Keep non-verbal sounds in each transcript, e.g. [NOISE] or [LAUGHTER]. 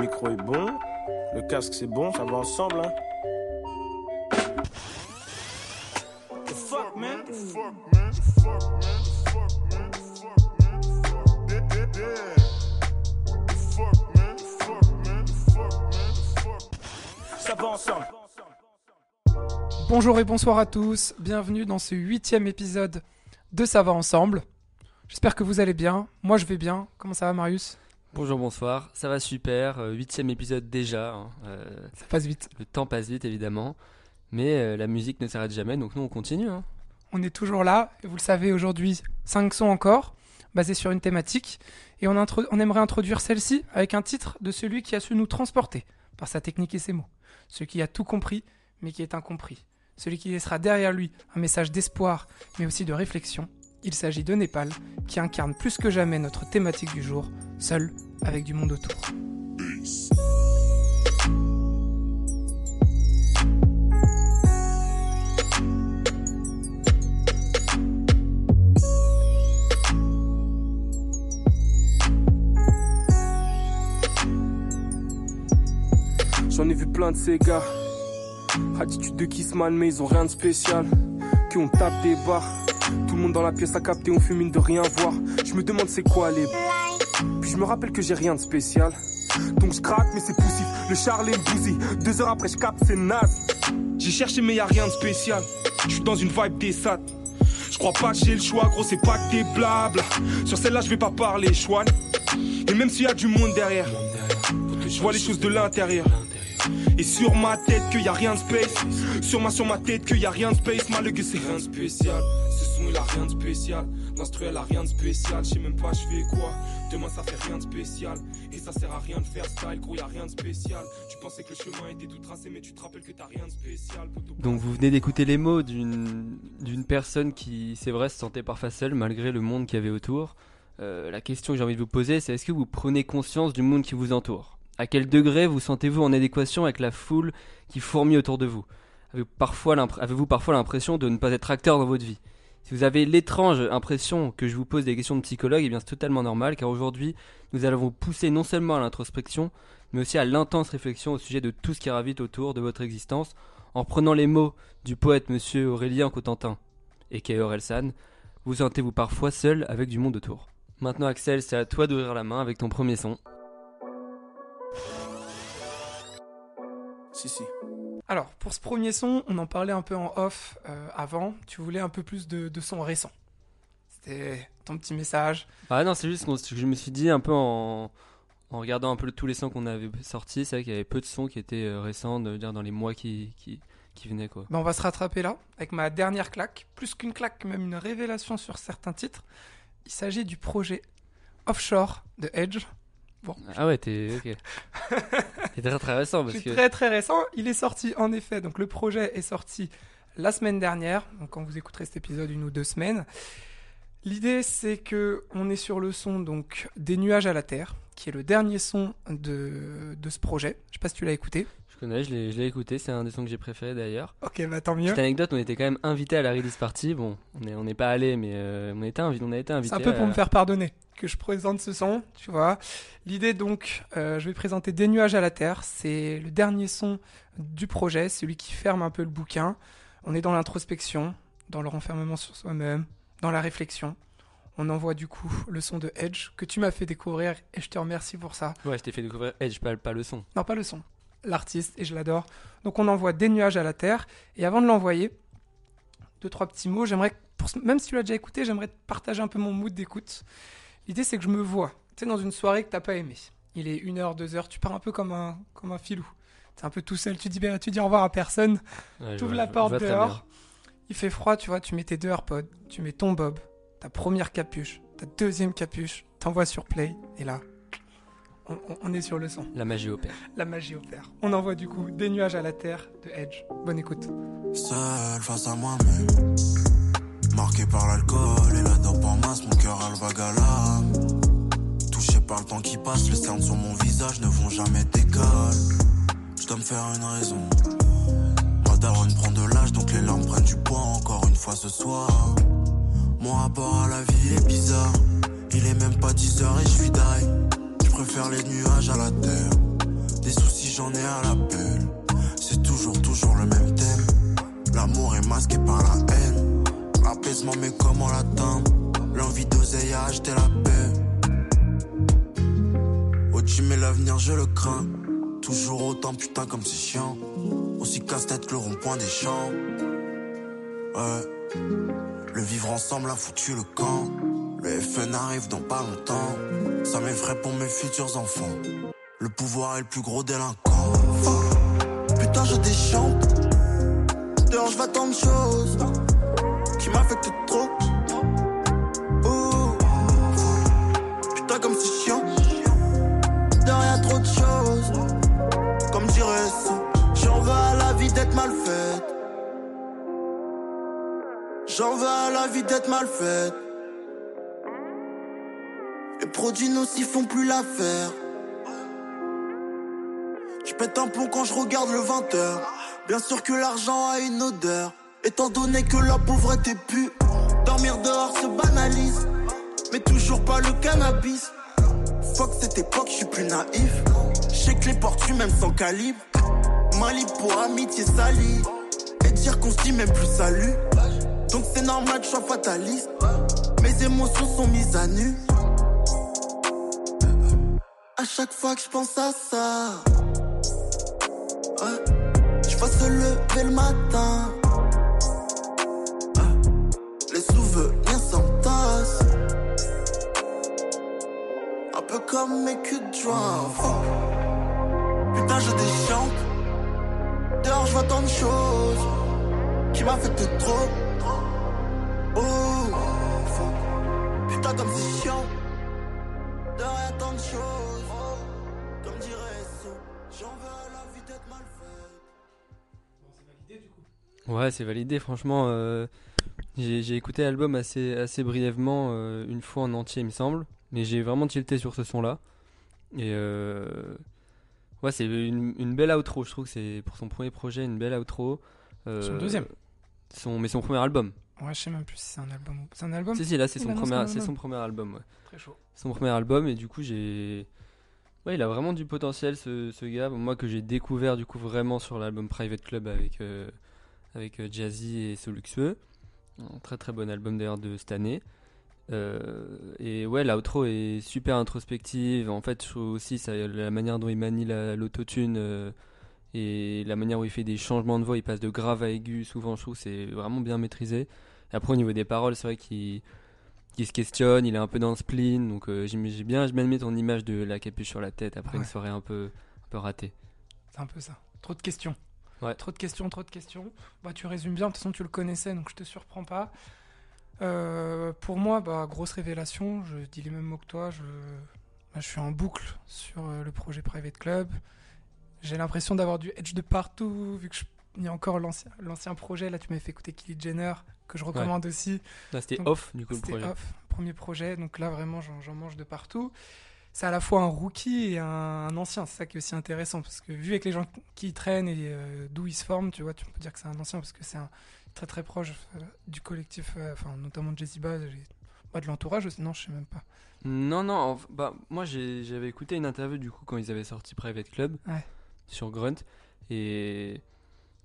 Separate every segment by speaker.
Speaker 1: micro est bon, le casque c'est bon, ça va ensemble. Hein. The fuck, man? The fuck, man? The fuck, man? The fuck, man? The fuck, man? The fuck, yeah, yeah, yeah. The fuck, man? The fuck, man? The fuck, man? The fuck. Ça va ensemble.
Speaker 2: Bonjour et bonsoir à tous, bienvenue dans ce huitième épisode de Ça va ensemble. J'espère que vous allez bien, moi je vais bien. Comment ça va Marius?
Speaker 3: Bonjour, bonsoir, ça va super, euh, huitième épisode déjà, hein. Euh,
Speaker 2: Ça passe vite.
Speaker 3: le temps passe vite évidemment, mais euh, la musique ne s'arrête jamais, donc nous on continue. hein.
Speaker 2: On est toujours là, et vous le savez aujourd'hui, 5 sons encore, basés sur une thématique. Et on, on aimerait introduire celle-ci avec un titre de celui qui a su nous transporter par sa technique et ses mots. Celui qui a tout compris, mais qui est incompris. Celui qui laissera derrière lui un message d'espoir, mais aussi de réflexion. Il s'agit de Népal, qui incarne plus que jamais notre thématique du jour, seul avec du monde autour.
Speaker 1: J'en ai vu plein de ces gars. Attitude de Kissman, mais ils ont rien de spécial. Que on tape des barres. Dans la pièce a capté, on fume de rien voir. Je me demande c'est quoi les. Puis je me rappelle que j'ai rien de spécial. Donc je craque, mais c'est poussif. Le Charlie me bousille. Deux heures après, je capte, c'est naze. J'ai cherché, mais y a rien de spécial. Je suis dans une vibe des sats. Je crois pas que j'ai le choix, gros, c'est pas que des blabla. Sur celle-là, je vais pas parler, chouane. Et même s'il y a du monde derrière, je vois les choses de l'intérieur. Et sur ma tête qu'il y a rien de space Sur ma sur ma tête qu'il y a rien de space Malgré c'est rien de spécial
Speaker 3: Donc vous venez d'écouter les mots d'une personne qui, c'est vrai, se sentait parfois seule malgré le monde qu'il y avait autour. Euh, la question que j'ai envie de vous poser, c'est est-ce que vous prenez conscience du monde qui vous entoure? À quel degré vous sentez-vous en adéquation avec la foule qui fourmille autour de vous? Avez-vous parfois l'impression de ne pas être acteur dans votre vie? Si vous avez l'étrange impression que je vous pose des questions de psychologue, eh bien c'est totalement normal car aujourd'hui nous allons vous pousser non seulement à l'introspection, mais aussi à l'intense réflexion au sujet de tout ce qui gravite autour de votre existence en reprenant les mots du poète monsieur Aurélien Cotentin, et Orelsan, vous sentez-vous parfois seul avec du monde autour? Maintenant Axel, c'est à toi d'ouvrir la main avec ton premier son.
Speaker 1: Si si
Speaker 2: Alors, pour ce premier son, on en parlait un peu en off euh, avant. Tu voulais un peu plus de, de son récent. C'était ton petit message.
Speaker 3: Ah non, c'est juste que je me suis dit un peu en, en regardant un peu tous les sons qu'on avait sortis, c'est vrai qu'il y avait peu de sons qui étaient euh, récents, de dire dans les mois qui, qui, qui venaient quoi.
Speaker 2: Ben, on va se rattraper là, avec ma dernière claque. Plus qu'une claque, même une révélation sur certains titres. Il s'agit du projet Offshore de Edge. Bon,
Speaker 3: Ah ouais, t'es ok. [LAUGHS] c'est très très récent parce que
Speaker 2: très très récent. Il est sorti en effet. Donc le projet est sorti la semaine dernière. Donc quand vous écouterez cet épisode, une ou deux semaines. L'idée c'est que on est sur le son donc des nuages à la terre, qui est le dernier son de, de ce projet. Je sais pas si tu l'as écouté.
Speaker 3: Je connais, je l'ai écouté, c'est un des sons que j'ai préféré d'ailleurs.
Speaker 2: Ok, bah tant mieux.
Speaker 3: Petite anecdote, on était quand même invité à la release party. Bon, on n'est on pas allé, mais euh, on, était on a été invité.
Speaker 2: C'est un peu pour
Speaker 3: à-
Speaker 2: me faire pardonner que je présente ce son, tu vois. L'idée donc, euh, je vais présenter Des nuages à la terre. C'est le dernier son du projet, celui qui ferme un peu le bouquin. On est dans l'introspection, dans le renfermement sur soi-même, dans la réflexion. On envoie du coup le son de Edge que tu m'as fait découvrir et je te remercie pour ça.
Speaker 3: Ouais, je t'ai fait découvrir Edge, pas, pas le son.
Speaker 2: Non, pas le son, l'artiste et je l'adore. Donc on envoie des nuages à la terre et avant de l'envoyer, deux trois petits mots. J'aimerais, même si tu l'as déjà écouté, j'aimerais te partager un peu mon mood d'écoute. L'idée c'est que je me vois, tu sais, dans une soirée que t'as pas aimé. Il est une heure, deux heures, tu pars un peu comme un comme un filou. T'es un peu tout seul, tu dis ben, tu dis au revoir à personne.
Speaker 3: Ouais,
Speaker 2: T'ouvres
Speaker 3: vois-
Speaker 2: la porte dehors. Il fait froid, tu vois, tu mets tes deux AirPods, tu mets ton Bob, ta première capuche, ta deuxième capuche, t'envoies sur Play et là, on- est sur le son.
Speaker 3: La magie opère.
Speaker 2: La magie opère. On envoie du coup des nuages à la terre de Edge. Bonne écoute.
Speaker 4: Seul face à moi-même Marqué par l'alcool et la dope en masse Mon cœur a le vague à l'âme Touché par le temps qui passe Les cernes sur mon visage ne vont jamais d'école Je dois me faire une raison Ma daronne prend de l'âge donc les larmes prennent du poids Encore une fois ce soir Mon rapport à la vie est bizarre Il est même pas 10 heures et je suis die préfère les nuages à la terre Des soucis, j'en ai à l'appel. C'est toujours, toujours le même thème. L'amour est masqué par la haine. L'apaisement, mais comment l'atteindre? L'envie d'oseille a acheté la paix. Au-dessus, mais l'avenir, je le crains. Toujours autant putain comme c'est chiant. Aussi casse-tête que le rond-point des champs. Ouais. Le vivre ensemble a foutu le camp. Le FN arrive dans pas longtemps. Ça m'effraie pour mes futurs enfants. Le pouvoir est le plus gros délinquant. Putain, je déchante. Dehors, je vois tant de choses qui m'affectent trop. Putain, comme c'est chiant. Y'a trop de choses. Comme dirait ça, j'en veux à la vie d'être mal faite. J'en veux à la vie d'être mal faite. Les produits nocifs font plus l'affaire. Je pète un plomb quand je regarde le 20h. Bien sûr que l'argent a une odeur. Étant donné que la pauvreté pue, dormir dehors se banalise. Mais toujours pas le cannabis. Fuck cette époque, je suis plus naïf. Je que les portes même sans calibre. Mali pour amitié salie. Et dire qu'on se dit même plus salut. Donc c'est normal je sois fataliste. Mes émotions sont mises à nu. À chaque fois que je pense à ça, je vois se lever le matin. Les souvenirs s'entassent. Un peu comme mes culs de joint. Putain, je déchante. Dehors, je vois tant de choses qui m'affectent trop. Oh. Putain, comme c'est chiant. Dehors, y'a tant de choses. Comme dirait So, j'en veux à la vie d'être mal faite.
Speaker 3: Ouais, c'est validé. Franchement, euh, j'ai j'ai écouté l'album assez, assez brièvement, euh, une fois en entier, il me semble. Mais j'ai vraiment tilté sur ce son-là. Et euh, ouais, c'est une, une belle outro. Je trouve que c'est pour son premier projet une belle outro. Euh,
Speaker 2: Son deuxième.
Speaker 3: Son, mais son premier album.
Speaker 2: Ouais, je sais même plus si c'est un album ou c'est un album.
Speaker 3: Si, si, là, c'est son, premier, c'est
Speaker 2: album.
Speaker 3: son premier album. Ouais.
Speaker 2: Très chaud.
Speaker 3: son premier album et du coup j'ai ouais il a vraiment du potentiel ce, ce gars moi que j'ai découvert du coup vraiment sur l'album Private Club avec euh, avec euh, Jazzy et Soluxueux un très très bon album d'ailleurs de cette année Euh, et ouais l'outro est super introspective en fait je trouve aussi ça, la manière dont il manie la- l'autotune euh, et la manière où il fait des changements de voix il passe de grave à aigu souvent je trouve que c'est vraiment bien maîtrisé après au niveau des paroles c'est vrai qu'il qui se questionne, il est un peu dans le spleen, donc euh, j'ai bien, bien aimé ton image de la capuche sur la tête après
Speaker 2: Ouais.
Speaker 3: une soirée un peu, un peu ratée.
Speaker 2: C'est un peu ça. Trop de questions.
Speaker 3: Ouais.
Speaker 2: Trop de questions, trop de questions. Bah, tu résumes bien, de toute façon, tu le connaissais, donc je te surprends pas. Euh, pour moi, bah, grosse révélation, je dis les mêmes mots que toi. Je, bah, je suis en boucle sur euh, le projet Private Club. J'ai l'impression d'avoir du edge de partout, vu que je- il y a encore l'ancien projet. Là, tu m'avais fait écouter Kylie Jenner, que je recommande aussi.
Speaker 3: Là c'était off du coup le
Speaker 2: C'était
Speaker 3: projet.
Speaker 2: off, premier projet, donc là vraiment j'en mange de partout. C'est à la fois un rookie et un, un ancien, c'est ça qui est aussi intéressant parce que vu avec les gens qui y traînent et euh, d'où ils se forment, tu vois, tu peux dire que c'est un ancien parce que c'est un très très proche euh, du collectif, euh, enfin notamment de Bass, et- bah, de l'entourage aussi, non je sais même pas.
Speaker 3: Non non, en- bah moi j'avais écouté une interview du coup quand ils avaient sorti Private Club
Speaker 2: Ouais.
Speaker 3: sur Grunt et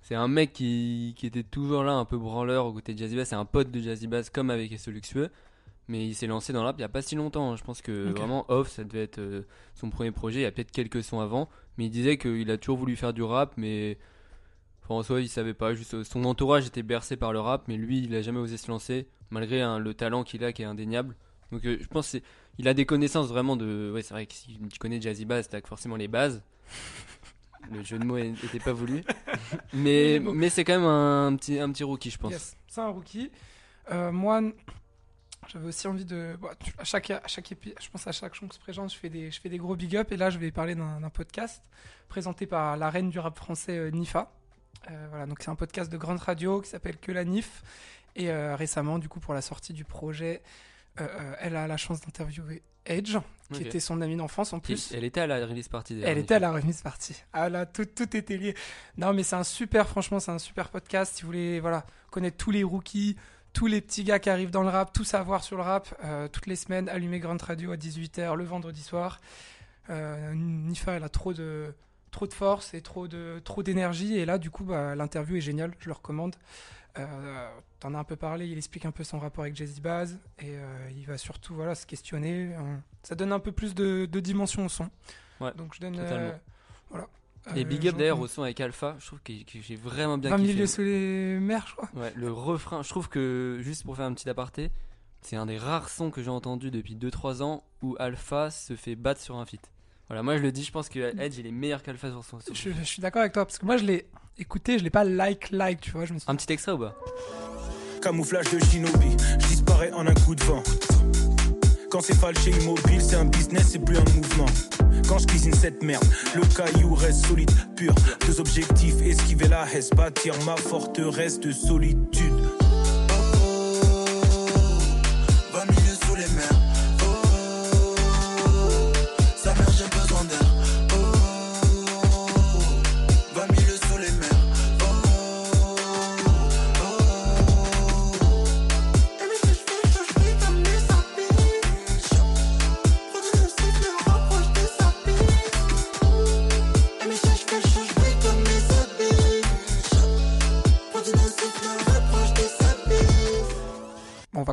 Speaker 3: c'est un mec qui, qui était toujours là un peu branleur au côté de Jazzy Bass, c'est un pote de Jazzy Bass comme avec Esso Luxueux. Mais il s'est lancé dans le rap il y a pas si longtemps. hein. Je pense que vraiment Off, ça devait être euh, son premier projet. Il y a peut-être quelques sons avant, mais il disait qu'il a toujours voulu faire du rap, mais enfin, en soi, il savait pas. Juste, son entourage était bercé par le rap, mais lui, il a jamais osé se lancer, malgré hein, le talent qu'il a qui est indéniable. Donc, euh, je pense que c'est- il a des connaissances vraiment de. Ouais, c'est vrai que si tu connais Jazzy Bass, t'as forcément les bases. Le jeu de mots n'était pas voulu, [LAUGHS] mais mais c'est quand même un petit un petit rookie, je pense.
Speaker 2: Yes, c'est un rookie. Euh, moi, j'avais aussi envie de. bah, à chaque, à chaque épi- je pense à chaque je présente, je fais des, je fais des gros big up. Et là, je vais parler d'un d'un podcast présenté par la reine du rap français, euh, Nifa. Euh, voilà, donc c'est un podcast de grande radio qui s'appelle Que la Nif. Et euh, récemment, du coup, pour la sortie du projet, euh, euh, elle a la chance d'interviewer Edge, qui était son amie d'enfance en plus.
Speaker 3: Elle était à la release party.
Speaker 2: Elle était à la remise partie. Ah là, tout, tout était lié. Non, mais c'est un super, franchement, c'est un super podcast. Si vous voulez, voilà, connaître tous les rookies, tous les petits gars qui arrivent dans le rap, tout savoir sur le rap, euh, toutes les semaines, allumer Grand Radio à 18h le vendredi soir. Euh, Nifa, elle a trop de, trop de force et trop de trop d'énergie. Et là, du coup, bah, l'interview est géniale. Je le recommande. Euh, T'en as un peu parlé. Il explique un peu son rapport avec Jazzy Baz et euh, il va surtout voilà se questionner. Euh, ça donne un peu plus de, de dimension au son.
Speaker 3: Ouais,
Speaker 2: Donc je donne euh, voilà.
Speaker 3: Et
Speaker 2: Euh,
Speaker 3: Big Up d'ailleurs au son avec Alpha, je trouve que, que j'ai vraiment bien
Speaker 2: 20
Speaker 3: kiffé.
Speaker 2: milieux sous les mers, je crois.
Speaker 3: Ouais, le refrain, je trouve que, juste pour faire un petit aparté, c'est un des rares sons que j'ai entendu depuis 2-3 ans où Alpha se fait battre sur un feat. Voilà, moi je le dis, je pense que Edge il est meilleur qu'Alpha sur son son.
Speaker 2: Je, je suis d'accord avec toi parce que moi je l'ai écouté, je l'ai pas like like, tu vois. Je me suis
Speaker 3: Un petit extrait ou pas
Speaker 4: Camouflage de shinobi, je disparais en un coup de vent. Quand c'est falché immobile, c'est un business, c'est plus un mouvement. Quand je cuisine cette merde, le caillou reste solide, pur. Deux objectifs, esquiver la haisse, bâtir ma forteresse de solitude.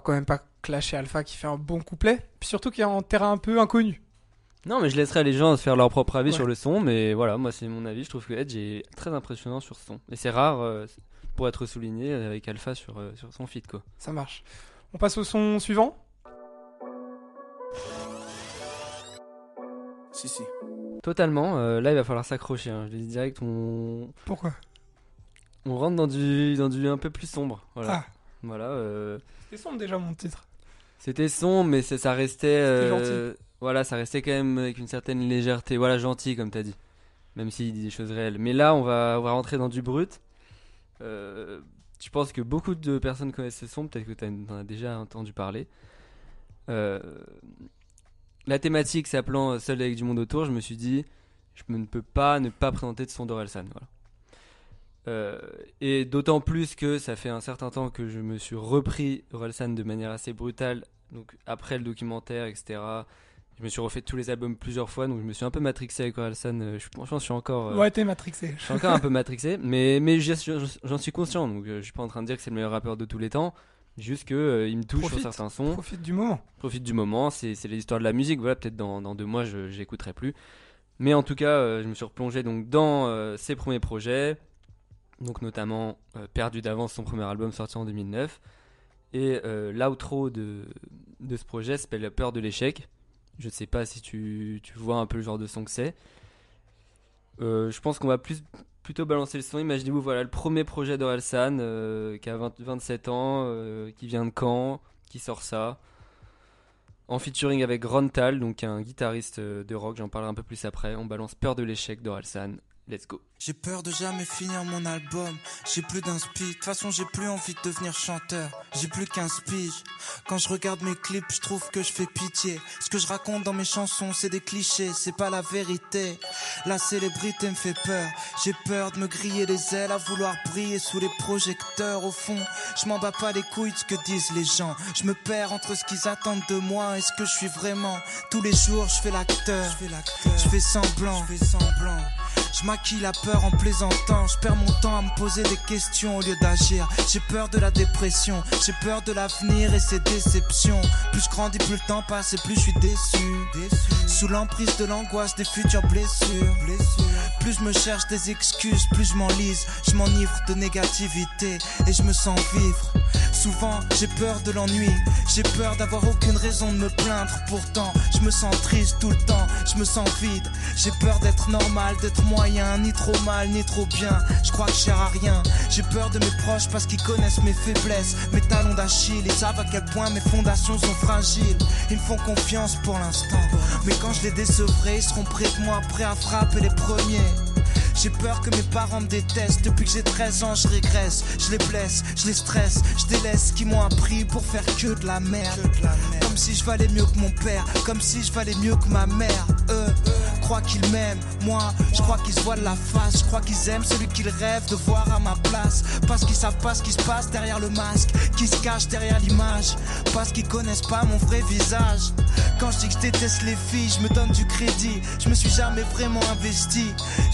Speaker 2: Quand même pas clasher Alpha qui fait un bon couplet, puis surtout qui est en terrain un peu inconnu.
Speaker 3: Non, mais je laisserai les gens se faire leur propre avis
Speaker 2: Ouais.
Speaker 3: sur le son, mais voilà, moi c'est mon avis, je trouve que Edge est très impressionnant sur ce son. Et c'est rare euh, pour être souligné avec Alpha sur, euh, sur son feat quoi.
Speaker 2: Ça marche. On passe au son suivant.
Speaker 4: Si, si.
Speaker 3: Totalement, euh, là il va falloir s'accrocher, hein. je le dis direct, on,
Speaker 2: Pourquoi?
Speaker 3: on rentre dans du, dans du un peu plus sombre. Voilà,
Speaker 2: Ah,
Speaker 3: voilà euh,
Speaker 2: c'était sombre déjà mon titre.
Speaker 3: C'était sombre, mais ça, ça restait. euh, Voilà, ça restait quand même avec une certaine légèreté. Voilà, gentil, comme t'as dit. Même s'il dit des choses réelles. Mais là, on va, on va rentrer dans du brut. Euh, je pense que beaucoup de personnes connaissent ce son. Peut-être que tu en as déjà entendu parler. Euh, la thématique s'appelant Seul avec du monde autour, je me suis dit, je ne peux pas ne pas présenter de son d'Orelsan. Voilà. Euh, et d'autant plus que ça fait un certain temps que je me suis repris Orelsan de manière assez brutale donc après le documentaire, etc. Je me suis refait tous les albums plusieurs fois, donc je me suis un peu matrixé avec Orelsan. euh, Je, franchement, je suis encore, euh,
Speaker 2: Ouais, t'es matrixé.
Speaker 3: je suis encore un peu matrixé, [LAUGHS] mais, mais j'en suis conscient. Donc euh, je suis pas en train de dire que c'est le meilleur rappeur de tous les temps. Juste que euh, il me touche
Speaker 2: Profite.
Speaker 3: sur certains sons,
Speaker 2: Profite du moment.
Speaker 3: profite du moment. C'est c'est l'histoire de la musique. Voilà, peut-être dans, dans deux mois, je j'écouterai plus. Mais en tout cas, je me suis replongé donc dans ses premiers projets, donc notamment euh, Perdu d'avance, son premier album sorti en 2009. Et euh, l'outro de, de ce projet s'appelle Peur de l'échec. Je ne sais pas si tu, tu vois un peu le genre de son que c'est. Euh, je pense qu'on va plus, plutôt balancer le son. Imaginez-vous, voilà, le premier projet d'Orelsan qui a 20 27 ans, qui vient de Caen, qui sort ça. En featuring avec Ron Tal, donc un guitariste de rock, j'en parlerai un peu plus après. On balance Peur de l'échec d'Orelsan.
Speaker 5: J'ai peur de jamais finir mon album. J'ai plus d'inspi. De toute façon, j'ai plus envie de devenir chanteur. J'ai plus qu'un. Quand je regarde mes clips, je trouve que je fais pitié. Ce que je raconte dans mes chansons, c'est des clichés. C'est pas la vérité. La célébrité me fait peur. J'ai peur de me griller les ailes à vouloir briller sous les projecteurs. Au fond, je m'en bats pas les couilles de ce que disent les gens. Je me perds entre ce qu'ils attendent de moi et ce que je suis vraiment. Tous les jours, je fais l'acteur. Je fais l'acteur. Je fais semblant. Je fais semblant. Je maquille la peur en plaisantant. Je perds mon temps à me poser des questions au lieu d'agir. J'ai peur de la dépression. J'ai peur de l'avenir et ses déceptions. Plus je grandis, plus le temps passe et plus je suis déçu. Sous l'emprise de l'angoisse des futures blessures. Plus je me cherche des excuses, plus je m'enlise. Je m'enivre de négativité et je me sens vivre. Souvent, j'ai peur de l'ennui. J'ai peur d'avoir aucune raison de me plaindre. Pourtant, je me sens triste tout le temps. Je me sens vide. J'ai peur d'être normal, d'être moyen, ni trop mal, ni trop bien. Je crois que je à rien. J'ai peur de mes proches parce qu'ils connaissent mes faiblesses, mes talons d'Achille. Ils savent à quel point mes fondations sont fragiles. Ils me font confiance pour l'instant. Mais quand je les décevrai, ils seront près de moi, prêts à frapper les premiers. J'ai peur que mes parents me détestent. Depuis que j'ai 13 ans, je régresse. Je les blesse, je les stresse, je délaisse ce qu'ils m'ont appris pour faire que de la merde. Comme si je valais mieux que mon père, comme si je valais mieux que ma mère. Eux, croient qu'ils m'aiment, moi, je crois qu'ils se voient de la face. Je crois qu'ils aiment celui qu'ils rêvent de voir à ma place. Parce qu'ils savent pas ce qui se passe derrière le masque, qui se cache derrière l'image. Parce qu'ils connaissent pas mon vrai visage. Quand je dis que je déteste les filles, je me donne du crédit. Je me suis jamais vraiment investi.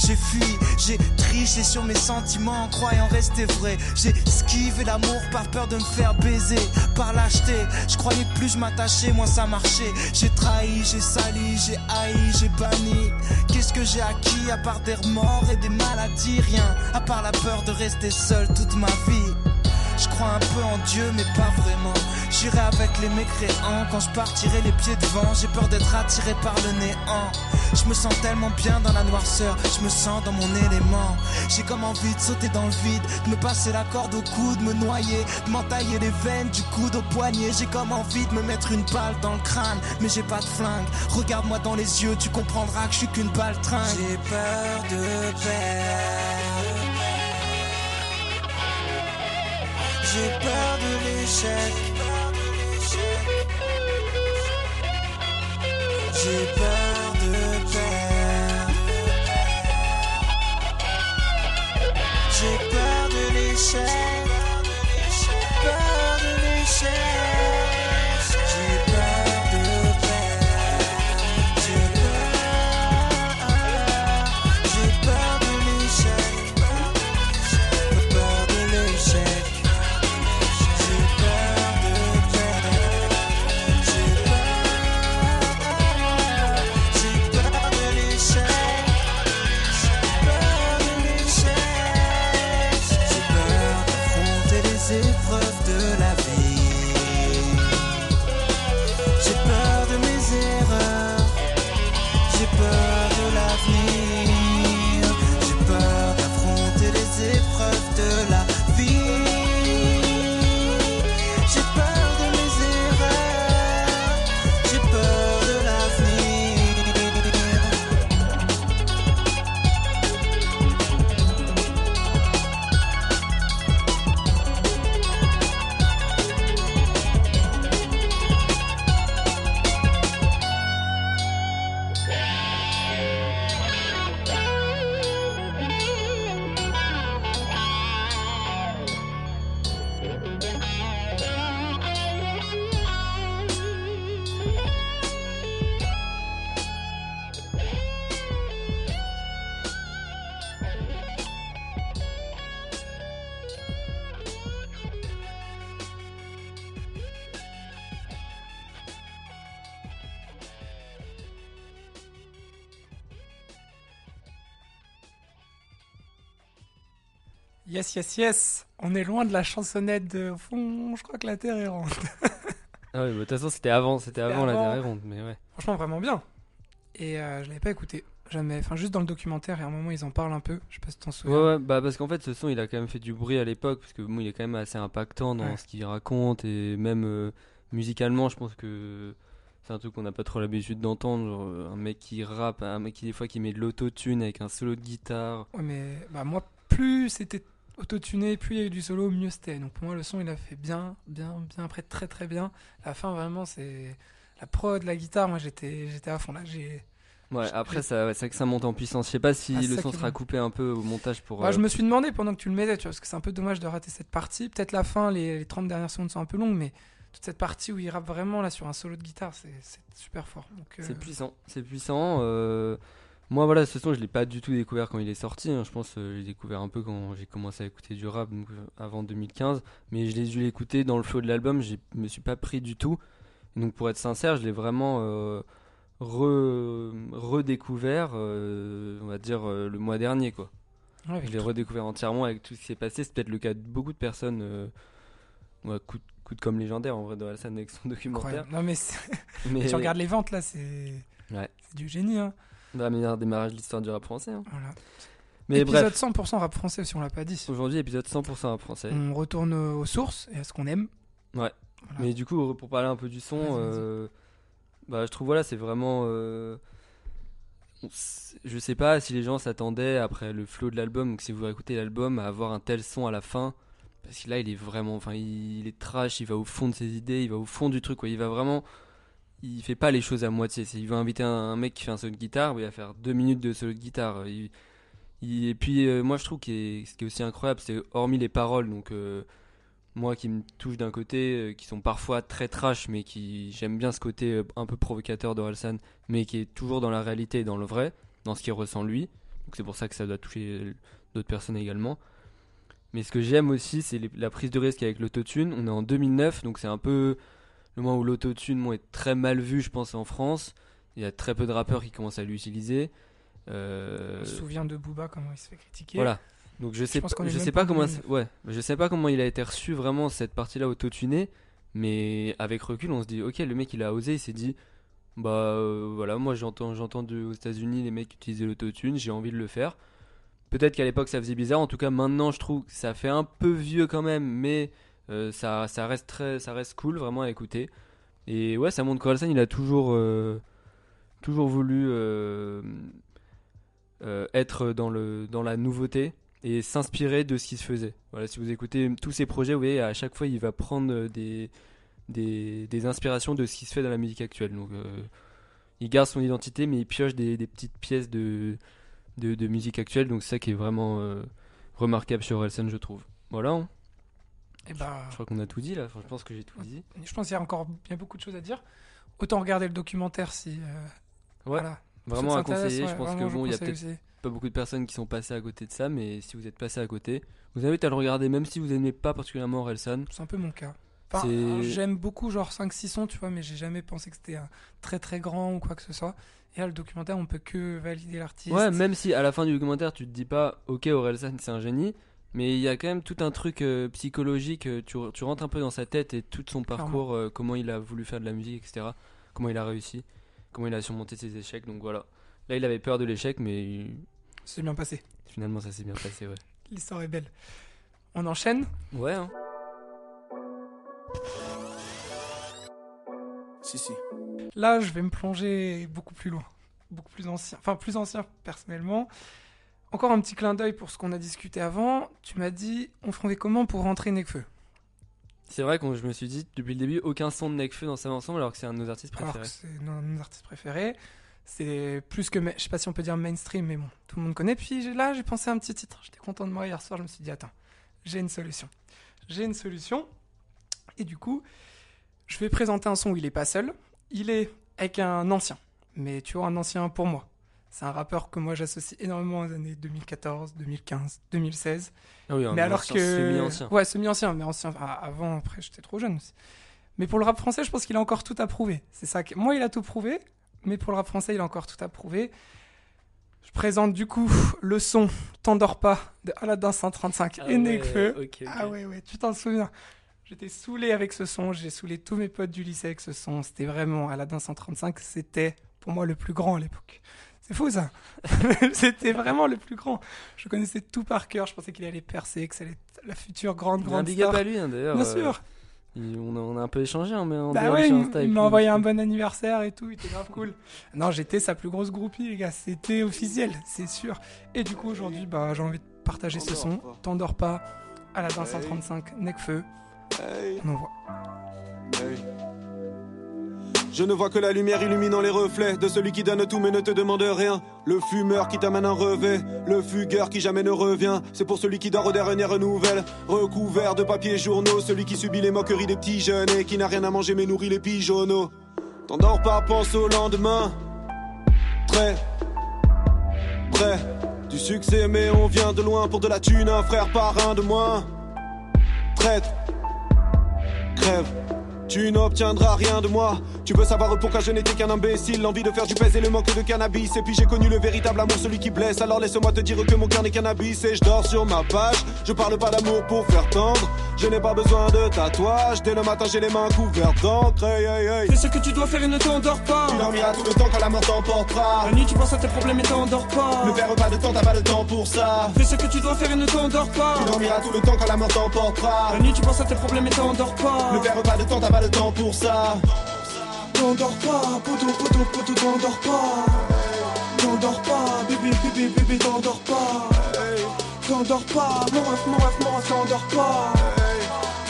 Speaker 5: J'ai fui, j'ai triché sur mes sentiments en croyant rester vrai. J'ai esquivé l'amour par peur de me faire baiser, par lâcheté. Je croyais plus je m'attachais, moins ça marchait. J'ai trahi, j'ai sali, j'ai haï, j'ai banni. Qu'est-ce que j'ai acquis à part des remords et des maladies? Rien, à part la peur de rester seul toute ma vie. Je crois un peu en Dieu, mais pas vraiment. J'irai avec les mécréants quand je partirai les pieds devant. J'ai peur d'être attiré par le néant. Je me sens tellement bien dans la noirceur, je me sens dans mon élément. J'ai comme envie de sauter dans le vide, de me passer la corde au cou, de me noyer, de m'entailler les veines du coude au poignet. J'ai comme envie de me mettre une balle dans le crâne, mais j'ai pas de flingue. Regarde-moi dans les yeux, tu comprendras que je suis qu'une balle tringue. J'ai peur de perdre. J'ai peur de l'échec. J'ai peur de perdre. J'ai peur de l'échec.
Speaker 2: Yes, yes, yes. On est loin de la chansonnette de fond. Je crois que la terre est ronde. [LAUGHS]
Speaker 3: Ah ouais, bah, de toute façon, c'était avant, c'était avant la
Speaker 2: avant.
Speaker 3: dernière ronde, mais ouais.
Speaker 2: Franchement, vraiment bien. Et euh, je l'avais pas écouté. Jamais. Enfin, juste dans le documentaire, et à un moment, ils en parlent un peu. Je sais pas si t'en souviens.
Speaker 3: Ouais, ouais, bah parce qu'en fait, ce son, il a quand même fait du bruit à l'époque, parce que bon, il est quand même assez impactant dans
Speaker 2: Ouais.
Speaker 3: ce qu'il raconte, et même euh, musicalement, je pense que c'est un truc qu'on n'a pas trop l'habitude d'entendre. un mec qui rappe, un mec qui, des fois, qui met de l'autotune avec un solo de guitare.
Speaker 2: Ouais, mais bah, moi, plus c'était autotuné, plus il y a eu du solo, mieux c'était. Donc pour moi, le son, il a fait bien, bien, bien. Après, très, très bien. La fin, vraiment, c'est la prod, la guitare. Moi, j'étais, à fond là. J'ai.
Speaker 3: Ouais, après, ça, ouais, c'est vrai que ça monte en puissance. Je sais pas si
Speaker 2: Ah, c'est
Speaker 3: le son sera coupé un peu au montage pour.
Speaker 2: Bah,
Speaker 3: euh,
Speaker 2: je me suis demandé pendant que tu le mettais, tu vois, parce que c'est un peu dommage de rater cette partie. Peut-être la fin, les, les 30 dernières secondes sont un peu longues, mais toute cette partie où il rappe vraiment là sur un solo de guitare, c'est c'est super fort. Donc, euh,
Speaker 3: C'est puissant, c'est puissant. euh, Moi, voilà, ce son, je l'ai pas du tout découvert quand il est sorti. hein. Je pense que j'ai découvert un peu quand j'ai commencé à écouter du rap, donc euh, avant 2015. Mais je l'ai dû l'écouter dans le flow de l'album, je me suis pas pris du tout. Donc, pour être sincère, je l'ai vraiment euh, re- redécouvert, euh, on va dire, euh, le mois dernier, quoi.
Speaker 2: ouais,
Speaker 3: Je l'ai redécouvert entièrement avec tout ce qui s'est passé. C'est peut-être le cas de beaucoup de personnes. Euh... Ouais, coup, de- coup de comme légendaire, en vrai, dans la scène avec son documentaire.
Speaker 2: incroyable. Non, mais [LAUGHS] [LAUGHS]
Speaker 3: Mais
Speaker 2: tu regardes les ventes là, c'est
Speaker 3: Ouais.
Speaker 2: c'est du génie. Hein.
Speaker 3: La meilleure démarrage de l'histoire du rap français. hein.
Speaker 2: Voilà.
Speaker 3: Mais
Speaker 2: Épisode
Speaker 3: bref.
Speaker 2: 100% rap français, si on l'a pas dit.
Speaker 3: Aujourd'hui, épisode 100% rap français.
Speaker 2: On retourne aux sources et à ce qu'on aime.
Speaker 3: Ouais.
Speaker 2: Voilà.
Speaker 3: Mais du coup, pour parler un peu du son, euh, bah, je trouve voilà, c'est vraiment. euh, je sais pas si les gens s'attendaient après le flow de l'album, donc si vous écoutez l'album, à avoir un tel son à la fin. Parce que là, il est vraiment. Enfin, il, il est trash, il va au fond de ses idées, il va au fond du truc, quoi. Il va vraiment il fait pas les choses à moitié. Il va inviter un, mec qui fait un solo de guitare, il va faire deux minutes de solo de guitare. Et puis euh, moi je trouve que ce qui est aussi incroyable, c'est hormis les paroles, donc euh, moi qui me touche d'un côté, euh, qui sont parfois très trash, mais qui j'aime bien ce côté un peu provocateur d'Orelsan, mais qui est toujours dans la réalité et dans le vrai, dans ce qu'il ressent lui. Donc c'est pour ça que ça doit toucher d'autres personnes également. Mais ce que j'aime aussi, c'est la prise de risque avec l'autotune. On est en 2009, donc c'est un peu le moment où l'autotune est très mal vu, je pense, en France. Il y a très peu de rappeurs qui commencent à l'utiliser. Euh,
Speaker 2: On se souvient de Booba, comment il se fait critiquer.
Speaker 3: voilà. Donc je sais,
Speaker 2: pense
Speaker 3: pas- je sais
Speaker 2: pas
Speaker 3: pas
Speaker 2: en
Speaker 3: comment,
Speaker 2: 2009.
Speaker 3: ouais, je sais pas comment il a été reçu vraiment cette partie-là autotunée, mais avec recul, on se dit, ok, le mec il a osé, il s'est dit, bah euh, voilà, moi j'entends, j'entends aux États-Unis les mecs utiliser l'autotune, j'ai envie de le faire. Peut-être qu'à l'époque ça faisait bizarre, en tout cas maintenant je trouve que ça fait un peu vieux quand même, mais euh, ça, ça reste très, ça reste cool vraiment à écouter. Et ouais, ça montre qu'Orelsan il a toujours, euh, toujours voulu euh, être dans le, dans la nouveauté et s'inspirer de ce qui se faisait. Voilà, si vous écoutez tous ses projets, vous voyez, à chaque fois, il va prendre des, des, des inspirations de ce qui se fait dans la musique actuelle. Donc, il garde son identité, mais il pioche des, petites pièces de, de, musique actuelle. Donc, c'est ça qui est vraiment remarquable sur Orelsan, je trouve. Voilà, hein.
Speaker 2: Et bah,
Speaker 3: je crois qu'on a tout dit là. Enfin, je pense que j'ai tout dit.
Speaker 2: je pense qu'il y a encore bien beaucoup de choses à dire. Autant regarder le documentaire si. euh,
Speaker 3: Ouais,
Speaker 2: voilà.
Speaker 3: vraiment à conseiller. je pense que bon, il y a peut-être pas beaucoup de personnes qui sont passées à côté de ça, mais si vous êtes passé à côté, vous invite à le regarder, même si vous n'aimez pas particulièrement Orelsan.
Speaker 2: C'est un peu mon cas. Enfin, j'aime beaucoup genre 5-6 sons, tu vois, mais j'ai jamais pensé que c'était un très très grand ou quoi que ce soit. Et là, le documentaire, on peut que valider l'artiste.
Speaker 3: Ouais, même si à la fin du documentaire tu te dis pas, ok, Orelsan c'est un génie, mais il y a quand même tout un truc euh, psychologique, euh, tu, tu rentres un peu dans sa tête et tout son parcours, euh, comment il a voulu faire de la musique, etc. Comment il a réussi, comment il a surmonté ses échecs, donc voilà. Là il avait peur de l'échec, mais
Speaker 2: C'est bien passé.
Speaker 3: finalement ça s'est bien passé, ouais.
Speaker 2: L'histoire est belle. On enchaîne.
Speaker 3: Ouais, hein.
Speaker 6: Si, si.
Speaker 2: Là, je vais me plonger beaucoup plus loin. Beaucoup plus ancien. Enfin, plus ancien personnellement. Encore un petit clin d'œil pour ce qu'on a discuté avant. Tu m'as dit, on ferait comment pour rentrer Nekfeu?
Speaker 3: C'est vrai que je me suis dit depuis le début, aucun son de Nekfeu dans sa ensemble alors que c'est un de nos artistes
Speaker 2: Alors que
Speaker 3: préférés.
Speaker 2: c'est un de nos artistes préférés. C'est plus que, je sais pas si on peut dire mainstream, mais bon, tout le monde connaît. Puis là, j'ai pensé à un petit titre. J'étais content de moi hier soir. Je me suis dit, attends, j'ai une solution. J'ai une solution. Et du coup, je vais présenter un son où il est pas seul. Il est avec un ancien. Mais tu vois, un ancien pour moi. C'est un rappeur que moi j'associe énormément aux années 2014, 2015, 2016.
Speaker 3: Ah oui,
Speaker 2: mais alors
Speaker 3: ancien
Speaker 2: que.
Speaker 3: semi-ancien.
Speaker 2: Ouais, semi-ancien, mais ancien. avant, après, j'étais trop jeune aussi. Mais pour le rap français, je pense qu'il a encore tout à prouver. C'est ça. que- Moi, il a tout prouvé, mais pour le rap français, il a encore tout à prouver. Je présente du coup le son T'endors pas de Aladdin 135
Speaker 3: Ah
Speaker 2: et Nekfeu.
Speaker 3: ouais, ok, ok.
Speaker 2: Ah ouais, ouais, tu t'en souviens. J'étais saoulé avec ce son, j'ai saoulé tous mes potes du lycée avec ce son. C'était vraiment Aladdin 135, c'était pour moi le plus grand à l'époque. C'est fou ça. [LAUGHS] c'était vraiment le plus grand. Je connaissais tout par cœur, je pensais qu'il allait percer, que ça allait être la future grande, grande
Speaker 3: big up
Speaker 2: star.
Speaker 3: à lui hein, d'ailleurs.
Speaker 2: Bien
Speaker 3: euh,
Speaker 2: sûr.
Speaker 3: il- on, a, on a un peu échangé hein, mais en
Speaker 2: Bah ouais, il,
Speaker 3: Insta
Speaker 2: il
Speaker 3: avec
Speaker 2: m'a envoyé un bon anniversaire et tout, il était grave cool. Non, j'étais sa plus grosse groupie, les gars, c'était officiel, c'est sûr. Et du coup, aujourd'hui, bah, j'ai envie de partager ce son. T'endors pas, Aladdin 135, Necfeu,
Speaker 7: Hey,
Speaker 2: on envoie.
Speaker 7: Je ne vois que la lumière illuminant les reflets de celui qui donne tout mais ne te demande rien. Le fumeur qui t'amène un revêt, le fugueur qui jamais ne revient. C'est pour celui qui dort aux dernières nouvelles, recouvert de papiers journaux. Celui qui subit les moqueries des petits jeunes et qui n'a rien à manger mais nourrit les pigeonneaux. T'endors pas, pense au lendemain. Très près du succès, mais on vient de loin pour de la thune, un frère parrain de moins. Traite, crève. Tu n'obtiendras rien de moi. Tu veux savoir pourquoi je n'étais qu'un imbécile. L'envie de faire du pèse et le manque de cannabis. Et puis j'ai connu le véritable amour, celui qui blesse. Alors laisse-moi te dire que mon cœur n'est cannabis. Et je dors sur ma page. Je parle pas d'amour pour faire tendre. Je n'ai pas besoin de tatouage. Dès le matin, j'ai les mains couvertes d'encre. Hey, hey, hey.
Speaker 5: Fais ce que tu dois faire et ne t'endors pas.
Speaker 7: Tu dormiras tout le temps quand la mort t'emportera.
Speaker 5: La nuit, tu penses à tes problèmes et t'endors pas.
Speaker 7: Ne perds pas de temps, t'as pas de temps pour ça.
Speaker 5: Fais ce que tu dois faire et ne t'endors pas.
Speaker 7: Tu dormiras tout le temps quand la mort t'emportera.
Speaker 5: La nuit, tu penses à tes problèmes et t'endors pas.
Speaker 7: Ne perds pas de temps, t'as pas de temps pour ça.
Speaker 5: T'endors pas, poteau, poteau, poteau, t'endors pas. T'endors pas, bébé, bébé, bébé, t'endors pas. T'endors pas, mon ref, mon ref, mon ref, t'endors pas.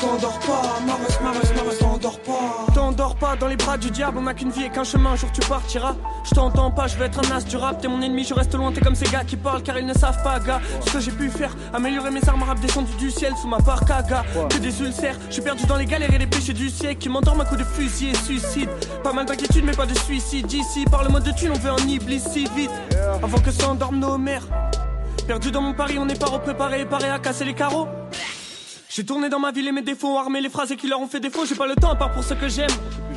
Speaker 5: T'endors pas, Maros, Maros, Maros, t'endors pas.
Speaker 8: T'endors pas dans les bras du diable, on n'a qu'une vie et qu'un chemin, un jour tu partiras. Je t'entends pas, je veux être un as du rap, t'es mon ennemi, je reste loin, t'es comme ces gars qui parlent car ils ne savent pas, gars. Ce que j'ai pu faire, améliorer mes armes rap descendu du ciel sous ma parka, gars. Que des ulcères, je suis perdu dans les galères et les péchés du siècle qui m'endorment à coups de fusil et suicide. Pas mal d'inquiétude, mais pas de suicide ici. Par le mode de thune, on veut un iblis si vite. Avant que s'endorment nos mères. Perdu dans mon pari, on n'est pas repréparé, paré à casser les carreaux. J'ai tourné dans ma ville et mes défauts ont armé les phrases et qui leur ont fait défaut. J'ai pas le temps à part pour ce que j'aime.